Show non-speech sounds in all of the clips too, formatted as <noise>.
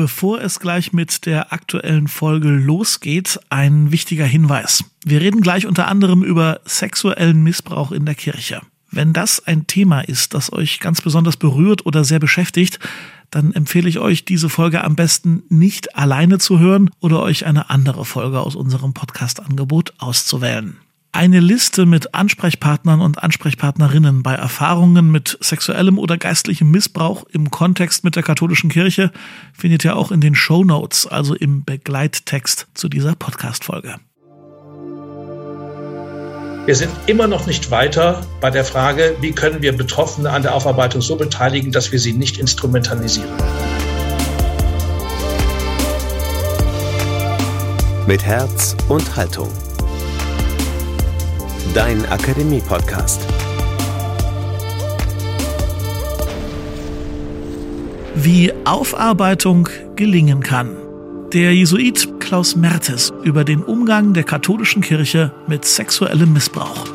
Bevor es gleich mit der aktuellen Folge losgeht, ein wichtiger Hinweis. Wir reden gleich unter anderem über sexuellen Missbrauch in der Kirche. Wenn das ein Thema ist, das euch ganz besonders berührt oder sehr beschäftigt, dann empfehle ich euch, diese Folge am besten nicht alleine zu hören oder euch eine andere Folge aus unserem Podcast-Angebot auszuwählen. Eine Liste mit Ansprechpartnern und Ansprechpartnerinnen bei Erfahrungen mit sexuellem oder geistlichem Missbrauch im Kontext mit der katholischen Kirche findet ihr auch in den Show Notes, also im Begleittext zu dieser Podcast-Folge. Wir sind immer noch nicht weiter bei der Frage, wie können wir Betroffene an der Aufarbeitung so beteiligen, dass wir sie nicht instrumentalisieren. Mit Herz und Haltung dein Akademie-Podcast. Wie Aufarbeitung gelingen kann. Der Jesuit Klaus Mertes über den Umgang der katholischen Kirche mit sexuellem Missbrauch.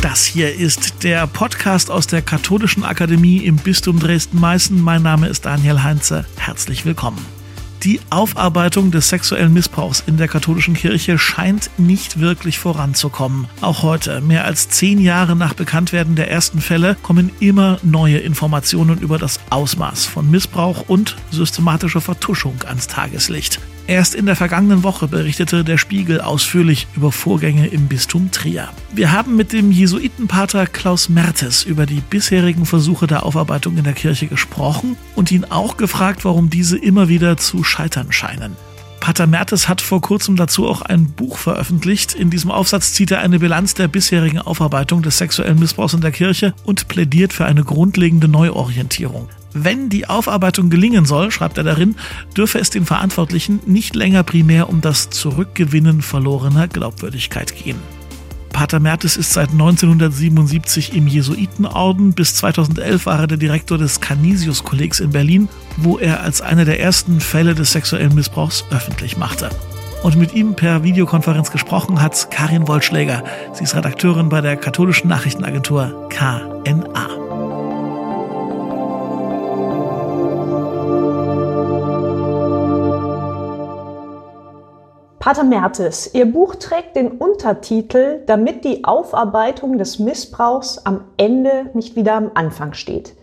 Das hier ist der Podcast aus der Katholischen Akademie im Bistum Dresden-Meißen. Mein Name ist Daniel Heinze. Herzlich willkommen. Die Aufarbeitung des sexuellen Missbrauchs in der katholischen Kirche scheint nicht wirklich voranzukommen. Auch heute, mehr als zehn Jahre nach Bekanntwerden der ersten Fälle, kommen immer neue Informationen über das Ausmaß von Missbrauch und systematischer Vertuschung ans Tageslicht. Erst in der vergangenen Woche berichtete der Spiegel ausführlich über Vorgänge im Bistum Trier. Wir haben mit dem Jesuitenpater Klaus Mertes über die bisherigen Versuche der Aufarbeitung in der Kirche gesprochen und ihn auch gefragt, warum diese immer wieder zu scheitern scheinen. Pater Mertes hat vor kurzem dazu auch ein Buch veröffentlicht. In diesem Aufsatz zieht er eine Bilanz der bisherigen Aufarbeitung des sexuellen Missbrauchs in der Kirche und plädiert für eine grundlegende Neuorientierung. Wenn die Aufarbeitung gelingen soll, schreibt er darin, dürfe es den Verantwortlichen nicht länger primär um das Zurückgewinnen verlorener Glaubwürdigkeit gehen. Pater Mertes ist seit 1977 im Jesuitenorden. Bis 2011 war er der Direktor des Canisius-Kollegs in Berlin, wo er als einer der ersten Fälle des sexuellen Missbrauchs öffentlich machte. Und mit ihm per Videokonferenz gesprochen hat Karin Wollschläger. Sie ist Redakteurin bei der katholischen Nachrichtenagentur KNA. Pater Mertes, Ihr Buch trägt den Untertitel, damit die Aufarbeitung des Missbrauchs am Ende nicht wieder am Anfang steht.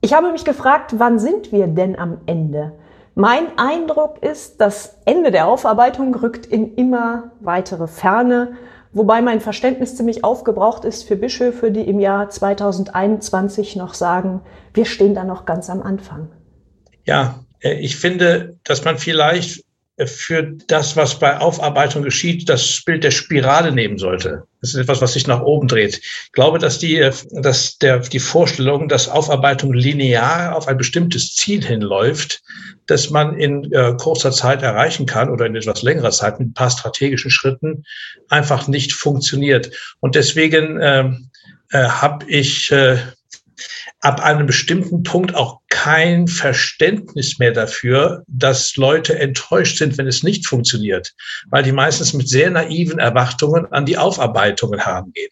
Ich habe mich gefragt, wann sind wir denn am Ende? Mein Eindruck ist, das Ende der Aufarbeitung rückt in immer weitere Ferne, wobei mein Verständnis ziemlich aufgebraucht ist für Bischöfe, die im Jahr 2021 noch sagen, wir stehen da noch ganz am Anfang. Ja, äh, ich finde, dass man vielleicht für das, was bei Aufarbeitung geschieht, das Bild der Spirale nehmen sollte. Das ist etwas, was sich nach oben dreht. Ich glaube, dass die, dass der, die Vorstellung, dass Aufarbeitung linear auf ein bestimmtes Ziel hinläuft, dass man in äh, kurzer Zeit erreichen kann oder in etwas längerer Zeit mit ein paar strategischen Schritten einfach nicht funktioniert. Und deswegen äh, äh, habe ich äh, ab einem bestimmten Punkt auch kein Verständnis mehr dafür, dass Leute enttäuscht sind, wenn es nicht funktioniert, weil die meistens mit sehr naiven Erwartungen an die Aufarbeitungen herangehen.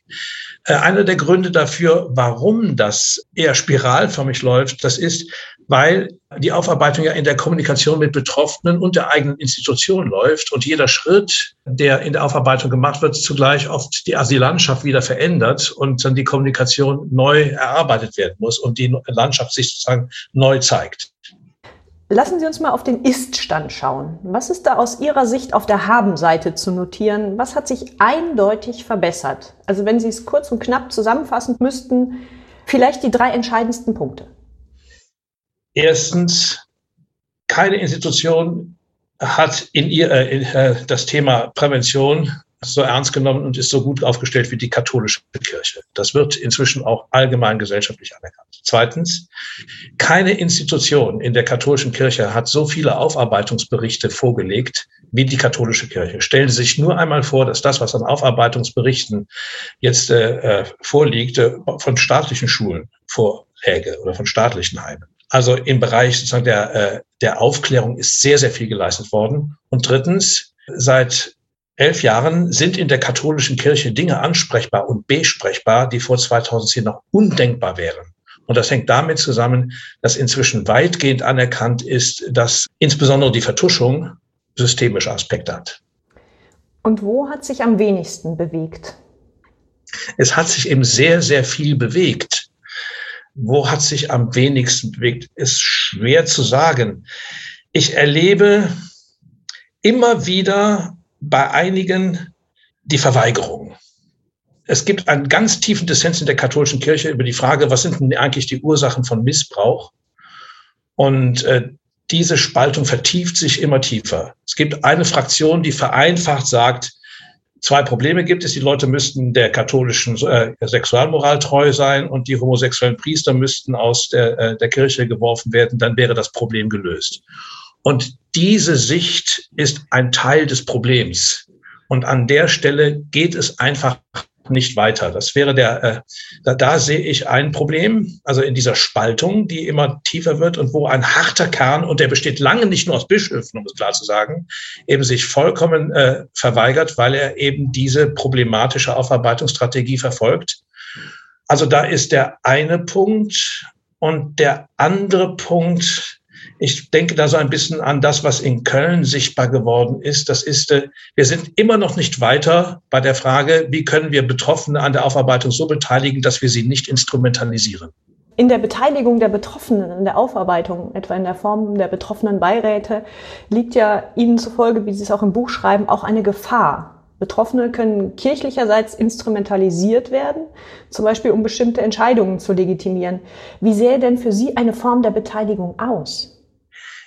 Äh, einer der Gründe dafür, warum das eher spiralförmig läuft, das ist, weil die Aufarbeitung ja in der Kommunikation mit Betroffenen und der eigenen Institution läuft und jeder Schritt, der in der Aufarbeitung gemacht wird, zugleich oft die Asyllandschaft wieder verändert und dann die Kommunikation neu erarbeitet werden muss und die Landschaft sich sozusagen neu zeigt. Lassen Sie uns mal auf den Ist-Stand schauen. Was ist da aus Ihrer Sicht auf der Haben-Seite zu notieren? Was hat sich eindeutig verbessert? Also wenn Sie es kurz und knapp zusammenfassen müssten, vielleicht die drei entscheidendsten Punkte. Erstens, keine Institution hat in ihr äh, in, äh, das Thema Prävention so ernst genommen und ist so gut aufgestellt wie die katholische Kirche. Das wird inzwischen auch allgemein gesellschaftlich anerkannt. Zweitens, keine Institution in der katholischen Kirche hat so viele Aufarbeitungsberichte vorgelegt wie die katholische Kirche. Stellen Sie sich nur einmal vor, dass das, was an Aufarbeitungsberichten jetzt äh, äh vorliegt, äh, von staatlichen Schulen vorläge oder von staatlichen Heimen. Also im Bereich sozusagen der, äh, der Aufklärung ist sehr, sehr viel geleistet worden. Und drittens, seit elf Jahren sind in der katholischen Kirche Dinge ansprechbar und besprechbar, die vor 2010 noch undenkbar wären. Und das hängt damit zusammen, dass inzwischen weitgehend anerkannt ist, dass insbesondere die Vertuschung systemische Aspekte hat. Und wo hat sich am wenigsten bewegt? Es hat sich eben sehr, sehr viel bewegt. Wo hat sich am wenigsten bewegt, ist schwer zu sagen. Ich erlebe immer wieder bei einigen die Verweigerung. Es gibt einen ganz tiefen Dissens in der katholischen Kirche über die Frage, was sind denn eigentlich die Ursachen von Missbrauch? Und äh, diese Spaltung vertieft sich immer tiefer. Es gibt eine Fraktion, die vereinfacht sagt, zwei Probleme gibt es. Die Leute müssten der katholischen äh, Sexualmoral treu sein und die homosexuellen Priester müssten aus der, äh, der Kirche geworfen werden. Dann wäre das Problem gelöst. Und diese Sicht ist ein Teil des Problems. Und an der Stelle geht es einfach nicht weiter. Das wäre der, äh, da, da sehe ich ein Problem, also in dieser Spaltung, die immer tiefer wird und wo ein harter Kern, und der besteht lange nicht nur aus Bischöfen, um es klar zu sagen, eben sich vollkommen äh, verweigert, weil er eben diese problematische Aufarbeitungsstrategie verfolgt. Also da ist der eine Punkt. Und der andere Punkt, ich denke da so ein bisschen an das, was in Köln sichtbar geworden ist. Das ist, äh, wir sind immer noch nicht weiter bei der Frage, wie können wir Betroffene an der Aufarbeitung so beteiligen, dass wir sie nicht instrumentalisieren. In der Beteiligung der Betroffenen in der Aufarbeitung, etwa in der Form der betroffenen Beiräte, liegt ja Ihnen zufolge, wie Sie es auch im Buch schreiben, auch eine Gefahr. Betroffene können kirchlicherseits instrumentalisiert werden, zum Beispiel um bestimmte Entscheidungen zu legitimieren. Wie sähe denn für Sie eine Form der Beteiligung aus?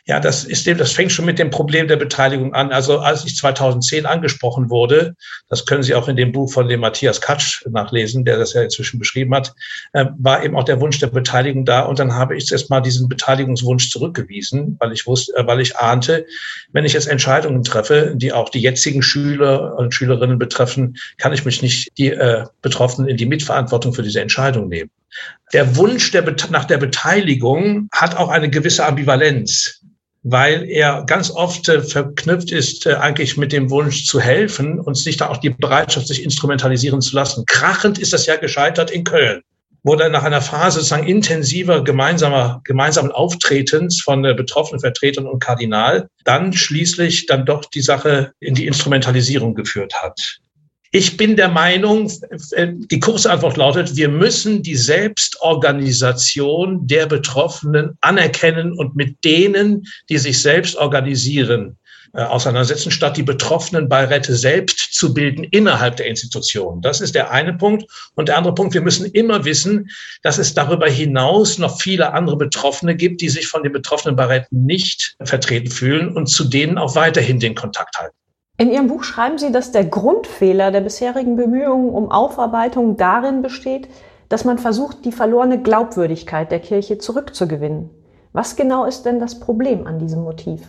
Ja, das ist dem, das fängt schon mit dem Problem der Beteiligung an. Also als ich 2010 angesprochen wurde, das können Sie auch in dem Buch von dem Matthias Katsch nachlesen, der das ja inzwischen beschrieben hat, äh, war eben auch der Wunsch der Beteiligung da. Und dann habe ich erst mal diesen Beteiligungswunsch zurückgewiesen, weil ich wusste, äh, weil ich ahnte, wenn ich jetzt Entscheidungen treffe, die auch die jetzigen Schüler und Schülerinnen betreffen, kann ich mich nicht die äh, Betroffenen in die Mitverantwortung für diese Entscheidung nehmen. Der Wunsch der, nach der Beteiligung hat auch eine gewisse Ambivalenz weil er ganz oft äh, verknüpft ist äh, eigentlich mit dem Wunsch zu helfen und sich da auch die Bereitschaft, sich instrumentalisieren zu lassen. Krachend ist das ja gescheitert in Köln wo dann nach einer Phase sozusagen intensiver gemeinsamer, gemeinsamen Auftretens von äh, betroffenen Vertretern und Kardinal dann schließlich dann doch die Sache in die Instrumentalisierung geführt hat. Ich bin der Meinung, die kurze Antwort lautet, wir müssen die Selbstorganisation der Betroffenen anerkennen und mit denen, die sich selbst organisieren, äh, auseinandersetzen, statt die betroffenen Beiräte selbst zu bilden innerhalb der Institutionen. Das ist der eine Punkt. Und der andere Punkt, wir müssen immer wissen, dass es darüber hinaus noch viele andere Betroffene gibt, die sich von den betroffenen Beiräten nicht vertreten fühlen und zu denen auch weiterhin den Kontakt halten. In Ihrem Buch schreiben Sie, dass der Grundfehler der bisherigen Bemühungen um Aufarbeitung darin besteht, dass man versucht, die verlorene Glaubwürdigkeit der Kirche zurückzugewinnen. Was genau ist denn das Problem an diesem Motiv?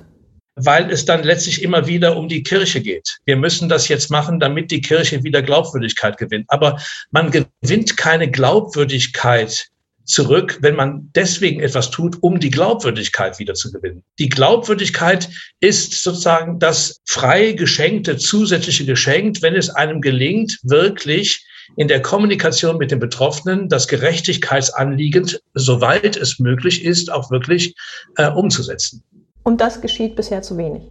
Weil es dann letztlich immer wieder um die Kirche geht. Wir müssen das jetzt machen, damit die Kirche wieder Glaubwürdigkeit gewinnt. Aber man gewinnt keine Glaubwürdigkeit zurück, wenn man deswegen etwas tut, um die Glaubwürdigkeit wieder zu gewinnen. Die Glaubwürdigkeit ist sozusagen das frei geschenkte zusätzliche Geschenk, wenn es einem gelingt, wirklich in der Kommunikation mit den Betroffenen das Gerechtigkeitsanliegen, soweit es möglich ist, auch wirklich äh, umzusetzen. Und das geschieht bisher zu wenig.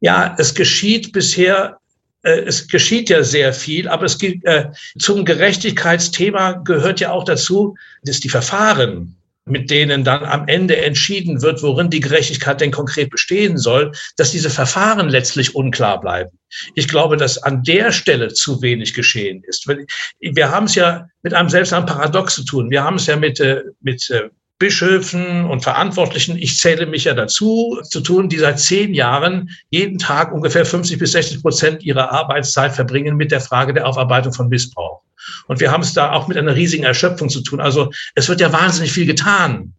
Ja, es geschieht bisher es geschieht ja sehr viel, aber es gibt, äh, zum Gerechtigkeitsthema gehört ja auch dazu, dass die Verfahren, mit denen dann am Ende entschieden wird, worin die Gerechtigkeit denn konkret bestehen soll, dass diese Verfahren letztlich unklar bleiben. Ich glaube, dass an der Stelle zu wenig geschehen ist. Wir haben es ja mit einem seltsamen Paradox zu tun. Wir haben es ja mit, äh, mit äh, Bischöfen und Verantwortlichen, ich zähle mich ja dazu, zu tun, die seit zehn Jahren jeden Tag ungefähr 50 bis 60 Prozent ihrer Arbeitszeit verbringen mit der Frage der Aufarbeitung von Missbrauch. Und wir haben es da auch mit einer riesigen Erschöpfung zu tun. Also es wird ja wahnsinnig viel getan.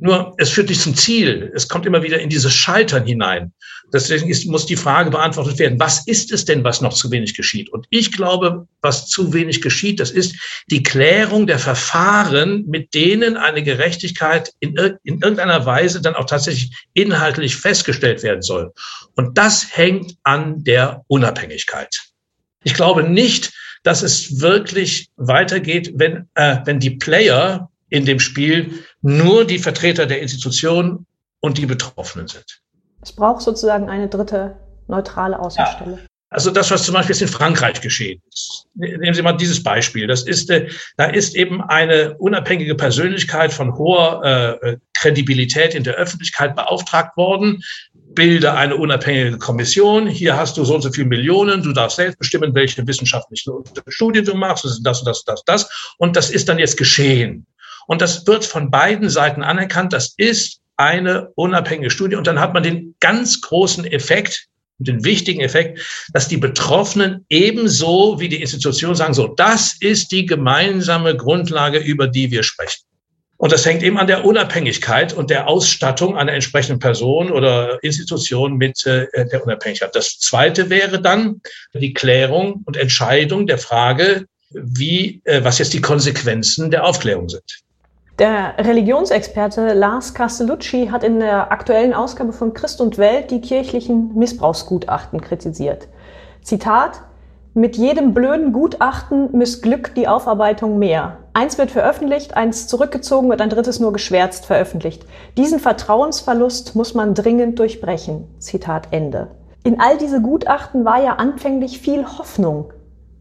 Nur es führt nicht zum Ziel. Es kommt immer wieder in dieses Scheitern hinein. Deswegen ist, muss die Frage beantwortet werden, was ist es denn, was noch zu wenig geschieht? Und ich glaube, was zu wenig geschieht, das ist die Klärung der Verfahren, mit denen eine Gerechtigkeit in, in irgendeiner Weise dann auch tatsächlich inhaltlich festgestellt werden soll. Und das hängt an der Unabhängigkeit. Ich glaube nicht, dass es wirklich weitergeht, wenn, äh, wenn die Player in dem Spiel nur die Vertreter der Institution und die Betroffenen sind. Es braucht sozusagen eine dritte neutrale Außenstelle. Ja. Also das, was zum Beispiel jetzt in Frankreich geschehen ist. Nehmen Sie mal dieses Beispiel. Das ist, äh, da ist eben eine unabhängige Persönlichkeit von hoher äh, Kredibilität in der Öffentlichkeit beauftragt worden. Bilde eine unabhängige Kommission. Hier hast du so und so viele Millionen. Du darfst selbst bestimmen, welche wissenschaftlichen Studien du machst. Das ist das, das, das, das. Und das ist dann jetzt geschehen. Und das wird von beiden Seiten anerkannt. Das ist eine unabhängige Studie. Und dann hat man den ganz großen Effekt, den wichtigen Effekt, dass die Betroffenen ebenso wie die Institution sagen, so, das ist die gemeinsame Grundlage, über die wir sprechen. Und das hängt eben an der Unabhängigkeit und der Ausstattung einer entsprechenden Person oder Institution mit äh, der Unabhängigkeit. Das zweite wäre dann die Klärung und Entscheidung der Frage, wie, äh, was jetzt die Konsequenzen der Aufklärung sind. Der Religionsexperte Lars Castellucci hat in der aktuellen Ausgabe von Christ und Welt die kirchlichen Missbrauchsgutachten kritisiert. Zitat mit jedem blöden Gutachten missglückt die Aufarbeitung mehr. Eins wird veröffentlicht, eins zurückgezogen und ein drittes nur geschwärzt veröffentlicht. Diesen Vertrauensverlust muss man dringend durchbrechen. Zitat Ende. In all diese Gutachten war ja anfänglich viel Hoffnung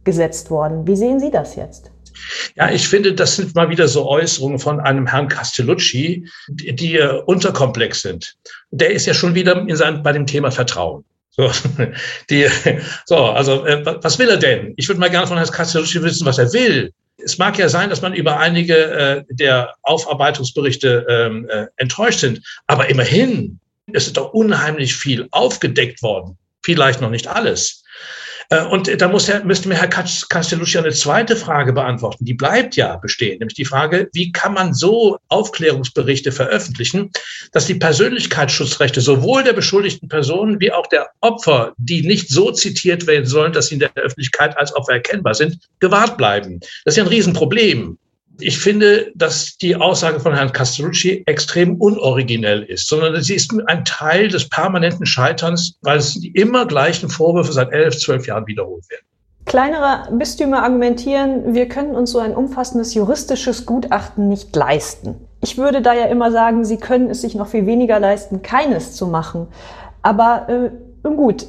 gesetzt worden. Wie sehen Sie das jetzt? Ja, ich finde, das sind mal wieder so Äußerungen von einem Herrn Castellucci, die, die uh, unterkomplex sind. Der ist ja schon wieder in seinem, bei dem Thema Vertrauen. So, <laughs> die, so also äh, was will er denn? Ich würde mal gerne von Herrn Castellucci wissen, was er will. Es mag ja sein, dass man über einige äh, der Aufarbeitungsberichte ähm, äh, enttäuscht sind, aber immerhin, es ist doch unheimlich viel aufgedeckt worden. Vielleicht noch nicht alles. Äh, und da muss er, müsste mir Herr Castellucci eine zweite Frage beantworten. Die bleibt ja bestehen, nämlich die Frage, wie kann man so Aufklärungsberichte veröffentlichen, dass die Persönlichkeitsschutzrechte sowohl der beschuldigten Personen wie auch der Opfer, die nicht so zitiert werden sollen, dass sie in der Öffentlichkeit als Opfer erkennbar sind, gewahrt bleiben. Das ist ja ein Riesenproblem. Ich finde, dass die Aussage von Herrn Castrucci extrem unoriginell ist, sondern sie ist ein Teil des permanenten Scheiterns, weil es die immer gleichen Vorwürfe seit elf, zwölf Jahren wiederholt werden. Kleinere Bistümer argumentieren, wir können uns so ein umfassendes juristisches Gutachten nicht leisten. Ich würde da ja immer sagen, sie können es sich noch viel weniger leisten, keines zu machen. Aber äh, gut,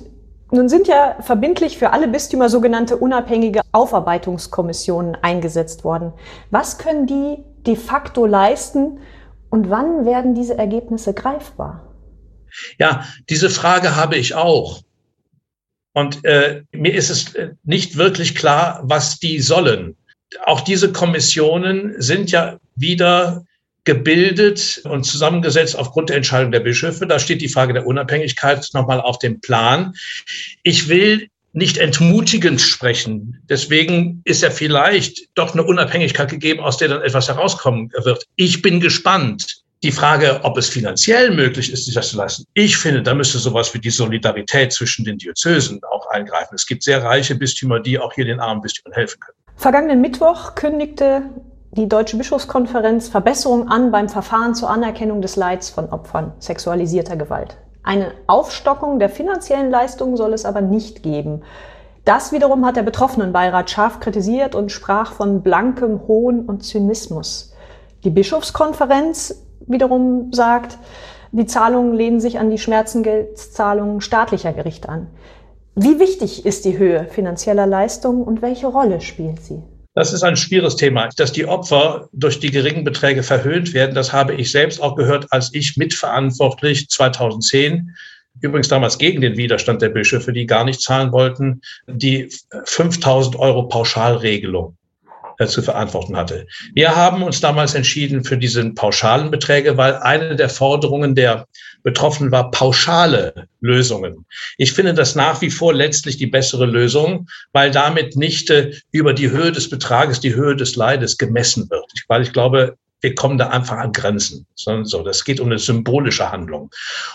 nun sind ja verbindlich für alle Bistümer sogenannte unabhängige Aufarbeitungskommissionen eingesetzt worden. Was können die de facto leisten und wann werden diese Ergebnisse greifbar? Ja, diese Frage habe ich auch. Und äh, mir ist es äh, nicht wirklich klar, was die sollen. Auch diese Kommissionen sind ja wieder gebildet und zusammengesetzt aufgrund der Entscheidung der Bischöfe. Da steht die Frage der Unabhängigkeit nochmal auf dem Plan. Ich will nicht entmutigend sprechen. Deswegen ist ja vielleicht doch eine Unabhängigkeit gegeben, aus der dann etwas herauskommen wird. Ich bin gespannt. Die Frage, ob es finanziell möglich ist, sich das zu leisten. Ich finde, da müsste sowas wie die Solidarität zwischen den Diözesen auch eingreifen. Es gibt sehr reiche Bistümer, die auch hier den armen Bistümern helfen können. Vergangenen Mittwoch kündigte die Deutsche Bischofskonferenz Verbesserung an beim Verfahren zur Anerkennung des Leids von Opfern sexualisierter Gewalt. Eine Aufstockung der finanziellen Leistungen soll es aber nicht geben. Das wiederum hat der Betroffenenbeirat scharf kritisiert und sprach von blankem Hohn und Zynismus. Die Bischofskonferenz wiederum sagt, die Zahlungen lehnen sich an die Schmerzengeldzahlungen staatlicher Gerichte an. Wie wichtig ist die Höhe finanzieller Leistungen und welche Rolle spielt sie? Das ist ein schwieriges Thema. Dass die Opfer durch die geringen Beträge verhöhnt werden, das habe ich selbst auch gehört, als ich mitverantwortlich 2010 übrigens damals gegen den Widerstand der Bischöfe, die gar nicht zahlen wollten, die 5000 Euro Pauschalregelung äh, zu verantworten hatte. Wir haben uns damals entschieden für diese pauschalen Beträge, weil eine der Forderungen der Betroffenen war pauschale Lösungen. Ich finde das nach wie vor letztlich die bessere Lösung, weil damit nicht äh, über die Höhe des Betrages die Höhe des Leides gemessen wird. Weil ich glaube, wir kommen da einfach an Grenzen. So, das geht um eine symbolische Handlung.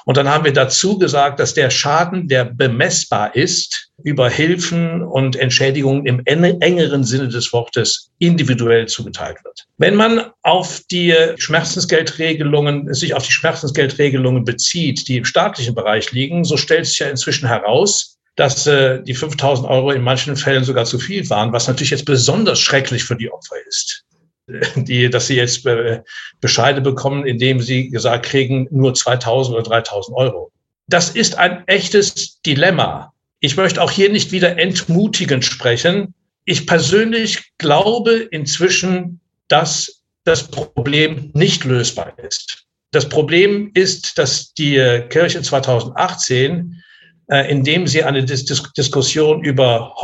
Und dann haben wir dazu gesagt, dass der Schaden, der bemessbar ist, über Hilfen und Entschädigungen im engeren Sinne des Wortes individuell zugeteilt wird. Wenn man auf die Schmerzensgeldregelungen, sich auf die Schmerzensgeldregelungen bezieht, die im staatlichen Bereich liegen, so stellt sich ja inzwischen heraus, dass äh, die 5000 Euro in manchen Fällen sogar zu viel waren, was natürlich jetzt besonders schrecklich für die Opfer ist. <laughs> die, dass sie jetzt äh, Bescheide bekommen, indem sie gesagt kriegen, nur 2000 oder 3000 Euro. Das ist ein echtes Dilemma. Ich möchte auch hier nicht wieder entmutigend sprechen. Ich persönlich glaube inzwischen, dass das Problem nicht lösbar ist. Das Problem ist, dass die Kirche 2018, äh, indem sie eine Dis Diskussion über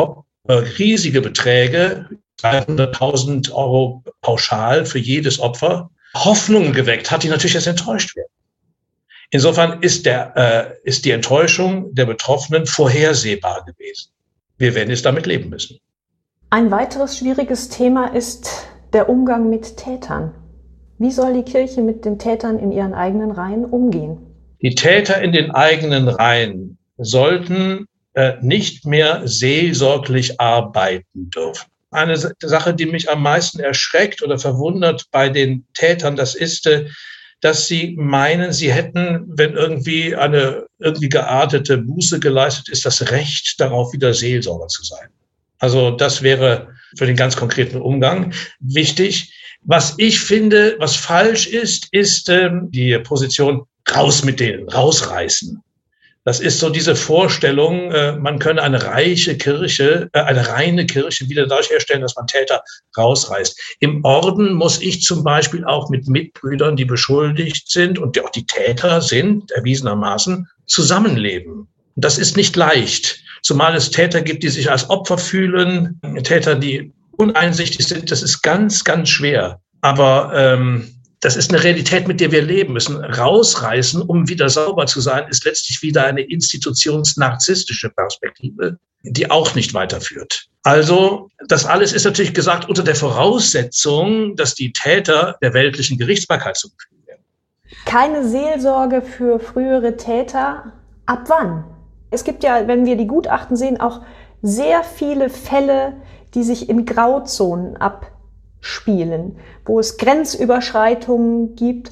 äh, riesige Beträge, 300.000 Euro pauschal für jedes Opfer, Hoffnungen geweckt hat, die natürlich jetzt enttäuscht werden. Insofern ist, der, äh, ist die Enttäuschung der Betroffenen vorhersehbar gewesen. Wir werden jetzt damit leben müssen. Ein weiteres schwieriges Thema ist der Umgang mit Tätern. Wie soll die Kirche mit den Tätern in ihren eigenen Reihen umgehen? Die Täter in den eigenen Reihen sollten äh, nicht mehr seelsorglich arbeiten dürfen. Eine Sache, die mich am meisten erschreckt oder verwundert bei den Tätern, das ist, äh, dass sie meinen, sie hätten, wenn irgendwie eine irgendwie geartete Buße geleistet ist, das Recht darauf, wieder Seelsorger zu sein. Also das wäre für den ganz konkreten Umgang wichtig. Was ich finde, was falsch ist, ist ähm, die Position raus mit denen, rausreißen. Das ist so diese Vorstellung, äh, man könne eine reiche Kirche, äh, eine reine Kirche wieder dadurch herstellen, dass man Täter rausreißt. Im Orden muss ich zum Beispiel auch mit Mitbrüdern, die beschuldigt sind und die auch die Täter sind, erwiesenermaßen, zusammenleben. Das ist nicht leicht, zumal es Täter gibt, die sich als Opfer fühlen, Täter, die uneinsichtig sind. Das ist ganz, ganz schwer. Aber ähm, das ist eine Realität, mit der wir leben müssen. Rausreißen, um wieder sauber zu sein, ist letztlich wieder eine institutionsnarzisstische Perspektive, die auch nicht weiterführt. Also, das alles ist natürlich gesagt unter der Voraussetzung, dass die Täter der weltlichen Gerichtsbarkeit zugefügt werden. Keine Seelsorge für frühere Täter. Ab wann? Es gibt ja, wenn wir die Gutachten sehen, auch sehr viele Fälle, die sich in Grauzonen ab spielen, wo es Grenzüberschreitungen gibt.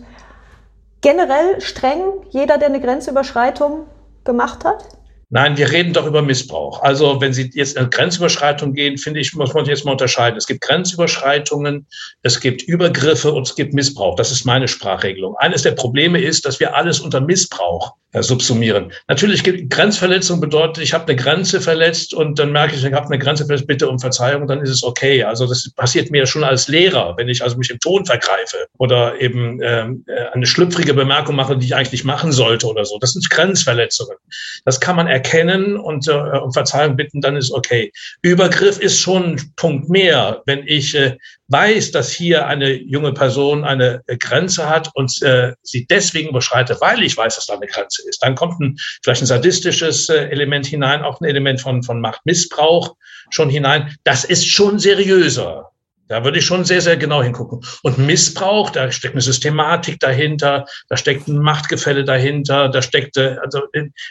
Generell streng, jeder, der eine Grenzüberschreitung gemacht hat? Nein, wir reden doch über Missbrauch. Also wenn Sie jetzt in Grenzüberschreitung gehen, finde ich, muss man jetzt mal unterscheiden. Es gibt Grenzüberschreitungen, es gibt Übergriffe und es gibt Missbrauch. Das ist meine Sprachregelung. Eines der Probleme ist, dass wir alles unter Missbrauch äh, subsumieren. Natürlich Grenzverletzung bedeutet, ich habe eine Grenze verletzt und dann merke ich, ich habe eine Grenze verletzt, bitte um Verzeihung, dann ist es okay. Also das passiert mir schon als Lehrer, wenn ich also mich im Ton vergreife oder eben ähm, äh, eine schlüpfrige Bemerkung mache, die ich eigentlich nicht machen sollte oder so. Das sind Grenzverletzungen. Das kann man erkennen und äh, um Verzeihung bitten, dann ist okay. Übergriff ist schon ein Punkt mehr, wenn ich äh, weiß, dass hier eine junge Person eine äh, Grenze hat und äh, sie deswegen überschreitet, weil ich weiß, dass da eine Grenze ist. Dann kommt ein, vielleicht ein sadistisches äh, Element hinein, auch ein Element von, von Machtmissbrauch schon hinein. Das ist schon seriöser. Da würde ich schon sehr, sehr genau hingucken. Und Missbrauch, da steckt eine Systematik dahinter, da steckt ein Machtgefälle dahinter, da steckt äh, also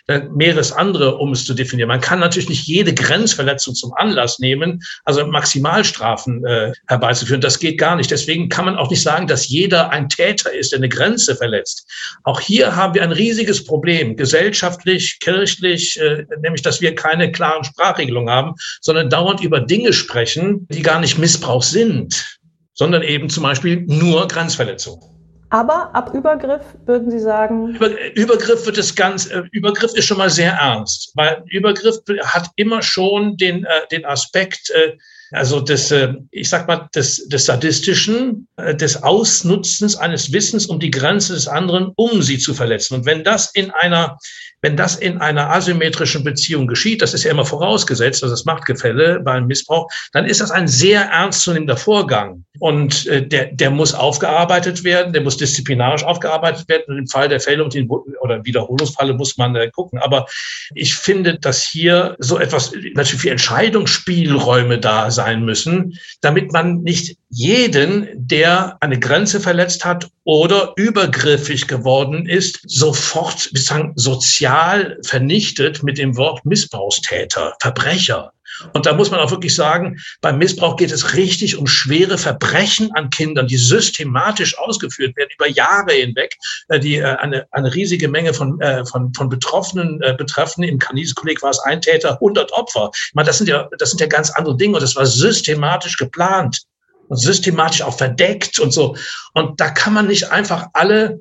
da mehreres andere, um es zu definieren. Man kann natürlich nicht jede Grenzverletzung zum Anlass nehmen, also Maximalstrafen äh, herbeizuführen. Das geht gar nicht. Deswegen kann man auch nicht sagen, dass jeder ein Täter ist, der eine Grenze verletzt. Auch hier haben wir ein riesiges Problem, gesellschaftlich, kirchlich, äh, nämlich, dass wir keine klaren Sprachregelungen haben, sondern dauernd über Dinge sprechen, die gar nicht Missbrauch sind sind, sondern eben zum Beispiel nur Grenzverletzung. Aber ab Übergriff würden Sie sagen? Über, Übergriff wird es ganz, äh, Übergriff ist schon mal sehr ernst, weil Übergriff hat immer schon den, äh, den Aspekt, äh, also des, äh, ich sag mal, des, des Sadistischen, äh, des Ausnutzens eines Wissens um die Grenze des anderen, um sie zu verletzen. Und wenn das in einer, wenn das in einer asymmetrischen Beziehung geschieht, das ist ja immer vorausgesetzt, also das Machtgefälle beim Missbrauch, dann ist das ein sehr ernstzunehmender Vorgang. Und äh, der, der muss aufgearbeitet werden, der muss disziplinarisch aufgearbeitet werden. Und im Fall der Fälle und den, oder Wiederholungsfalle muss man äh, gucken. Aber ich finde, dass hier so etwas natürlich für Entscheidungsspielräume da sein müssen, damit man nicht jeden, der eine Grenze verletzt hat oder übergriffig geworden ist, sofort sozusagen sozial vernichtet mit dem Wort Missbrauchstäter, Verbrecher. Und da muss man auch wirklich sagen, beim Missbrauch geht es richtig um schwere Verbrechen an Kindern, die systematisch ausgeführt werden über Jahre hinweg, äh, die äh, eine, eine riesige Menge von, äh, von, von Betroffenen betreffen. Im Kanis-Kolleg war es ein Täter, 100 Opfer. Ich meine, das sind ja, das sind ja ganz andere Dinge und das war systematisch geplant. Und systematisch auch verdeckt und so. Und da kann man nicht einfach alle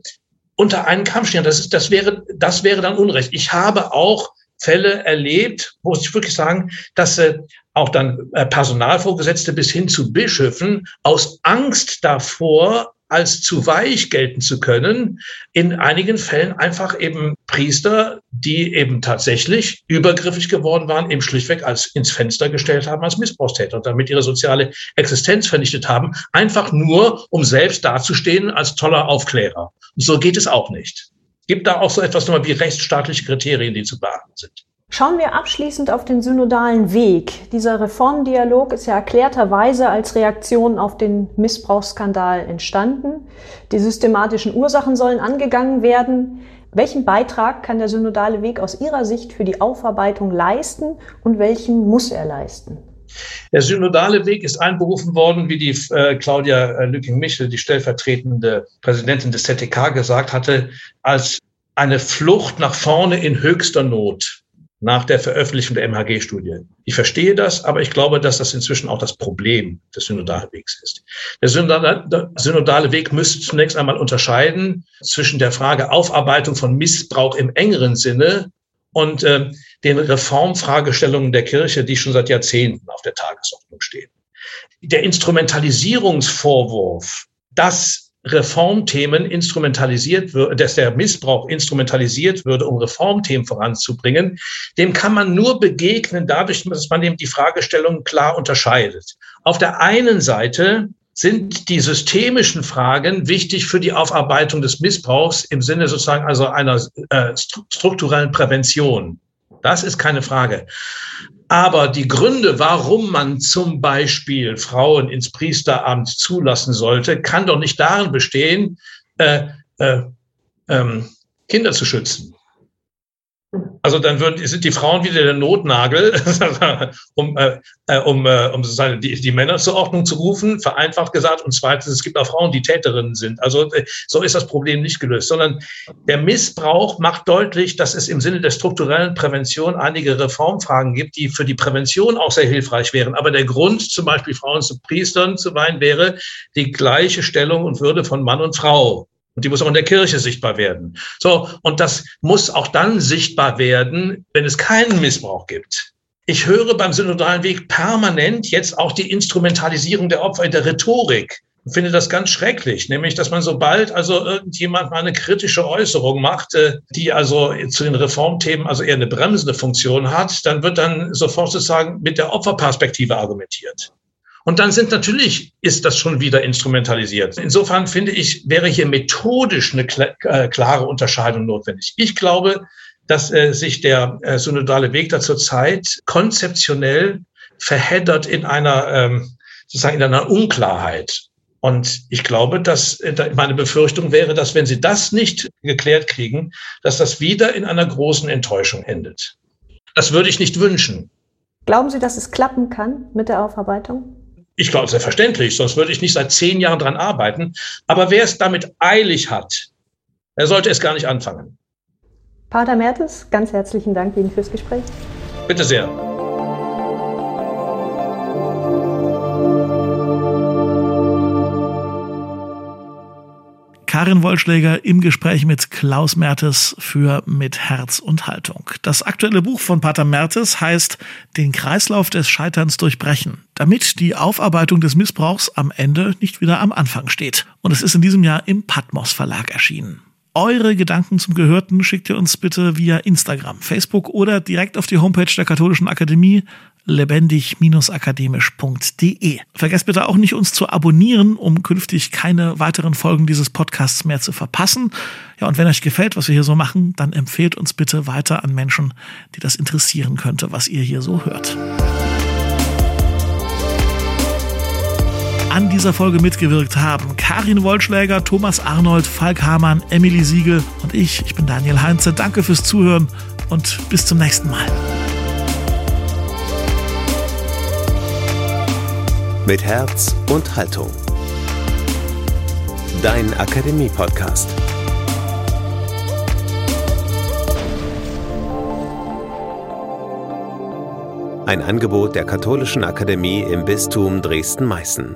unter einen Kampf stehen. Das, ist, das, wäre, das wäre dann Unrecht. Ich habe auch Fälle erlebt, muss ich wirklich sagen, dass äh, auch dann äh, Personalvorgesetzte bis hin zu Bischöfen aus Angst davor, als zu weich gelten zu können, in einigen Fällen einfach eben Priester, die eben tatsächlich übergriffig geworden waren, eben schlichtweg als ins Fenster gestellt haben als Missbrauchstäter und damit ihre soziale Existenz vernichtet haben, einfach nur, um selbst dazustehen als toller Aufklärer. So geht es auch nicht. Gibt da auch so etwas nochmal wie rechtsstaatliche Kriterien, die zu beachten sind. Schauen wir abschließend auf den synodalen Weg. Dieser Reformdialog ist ja erklärterweise als Reaktion auf den Missbrauchsskandal entstanden. Die systematischen Ursachen sollen angegangen werden. Welchen Beitrag kann der synodale Weg aus Ihrer Sicht für die Aufarbeitung leisten und welchen muss er leisten? Der synodale Weg ist einberufen worden, wie die äh, Claudia äh, Lücking-Michel, die stellvertretende Präsidentin des ZTK, gesagt hatte, als eine Flucht nach vorne in höchster Not nach der Veröffentlichung der MHG-Studie. Ich verstehe das, aber ich glaube, dass das inzwischen auch das Problem des synodalen Wegs ist. Der synodale Weg müsste zunächst einmal unterscheiden zwischen der Frage Aufarbeitung von Missbrauch im engeren Sinne und äh, den Reformfragestellungen der Kirche, die schon seit Jahrzehnten auf der Tagesordnung stehen. Der Instrumentalisierungsvorwurf, dass Reformthemen instrumentalisiert wird, dass der Missbrauch instrumentalisiert würde, um Reformthemen voranzubringen, dem kann man nur begegnen dadurch, dass man eben die Fragestellungen klar unterscheidet. Auf der einen Seite sind die systemischen Fragen wichtig für die Aufarbeitung des Missbrauchs im Sinne sozusagen also einer äh, strukturellen Prävention. Das ist keine Frage. Aber die Gründe, warum man zum Beispiel Frauen ins Priesteramt zulassen sollte, kann doch nicht darin bestehen, äh, äh, ähm, Kinder zu schützen. Also dann würden, sind die Frauen wieder der Notnagel, <laughs> um, äh, äh, um, äh, um sozusagen die, die Männer zur Ordnung zu rufen, vereinfacht gesagt. Und zweitens, es gibt auch Frauen, die Täterinnen sind. Also äh, so ist das Problem nicht gelöst, sondern der Missbrauch macht deutlich, dass es im Sinne der strukturellen Prävention einige Reformfragen gibt, die für die Prävention auch sehr hilfreich wären. Aber der Grund, zum Beispiel Frauen zu Priestern zu weihen, wäre die gleiche Stellung und Würde von Mann und Frau. Und die muss auch in der Kirche sichtbar werden. So, und das muss auch dann sichtbar werden, wenn es keinen Missbrauch gibt. Ich höre beim synodalen Weg permanent jetzt auch die Instrumentalisierung der Opfer in der Rhetorik. Ich finde das ganz schrecklich, nämlich, dass man sobald also irgendjemand mal eine kritische Äußerung macht, äh, die also zu den Reformthemen also eher eine bremsende Funktion hat, dann wird dann sofort sozusagen mit der Opferperspektive argumentiert. Und dann sind natürlich, ist das schon wieder instrumentalisiert. Insofern finde ich, wäre hier methodisch eine äh, klare Unterscheidung notwendig. Ich glaube, dass äh, sich der äh, synodale Weg da zurzeit konzeptionell verheddert in einer, ähm, sozusagen in einer Unklarheit. Und ich glaube, dass äh, meine Befürchtung wäre, dass wenn Sie das nicht geklärt kriegen, dass das wieder in einer großen Enttäuschung endet. Das würde ich nicht wünschen. Glauben Sie, dass es klappen kann mit der Aufarbeitung? Ich glaube, selbstverständlich, sonst würde ich nicht seit zehn Jahren dran arbeiten. Aber wer es damit eilig hat, er sollte es gar nicht anfangen. Pater Mertes, ganz herzlichen Dank Ihnen fürs Gespräch. Bitte sehr. Karin Wollschläger im Gespräch mit Klaus Mertes für Mit Herz und Haltung. Das aktuelle Buch von Pater Mertes heißt Den Kreislauf des Scheiterns durchbrechen, damit die Aufarbeitung des Missbrauchs am Ende nicht wieder am Anfang steht. Und es ist in diesem Jahr im Patmos Verlag erschienen. Eure Gedanken zum Gehörten schickt ihr uns bitte via Instagram, Facebook oder direkt auf die Homepage der Katholischen Akademie lebendig-akademisch.de. Vergesst bitte auch nicht, uns zu abonnieren, um künftig keine weiteren Folgen dieses Podcasts mehr zu verpassen. Ja, und wenn euch gefällt, was wir hier so machen, dann empfehlt uns bitte weiter an Menschen, die das interessieren könnte, was ihr hier so hört. An dieser Folge mitgewirkt haben. Karin Wollschläger, Thomas Arnold, Falk Hamann, Emily Siegel und ich. Ich bin Daniel Heinze. Danke fürs Zuhören und bis zum nächsten Mal. Mit Herz und Haltung. Dein Akademie-Podcast. Ein Angebot der Katholischen Akademie im Bistum Dresden-Meißen.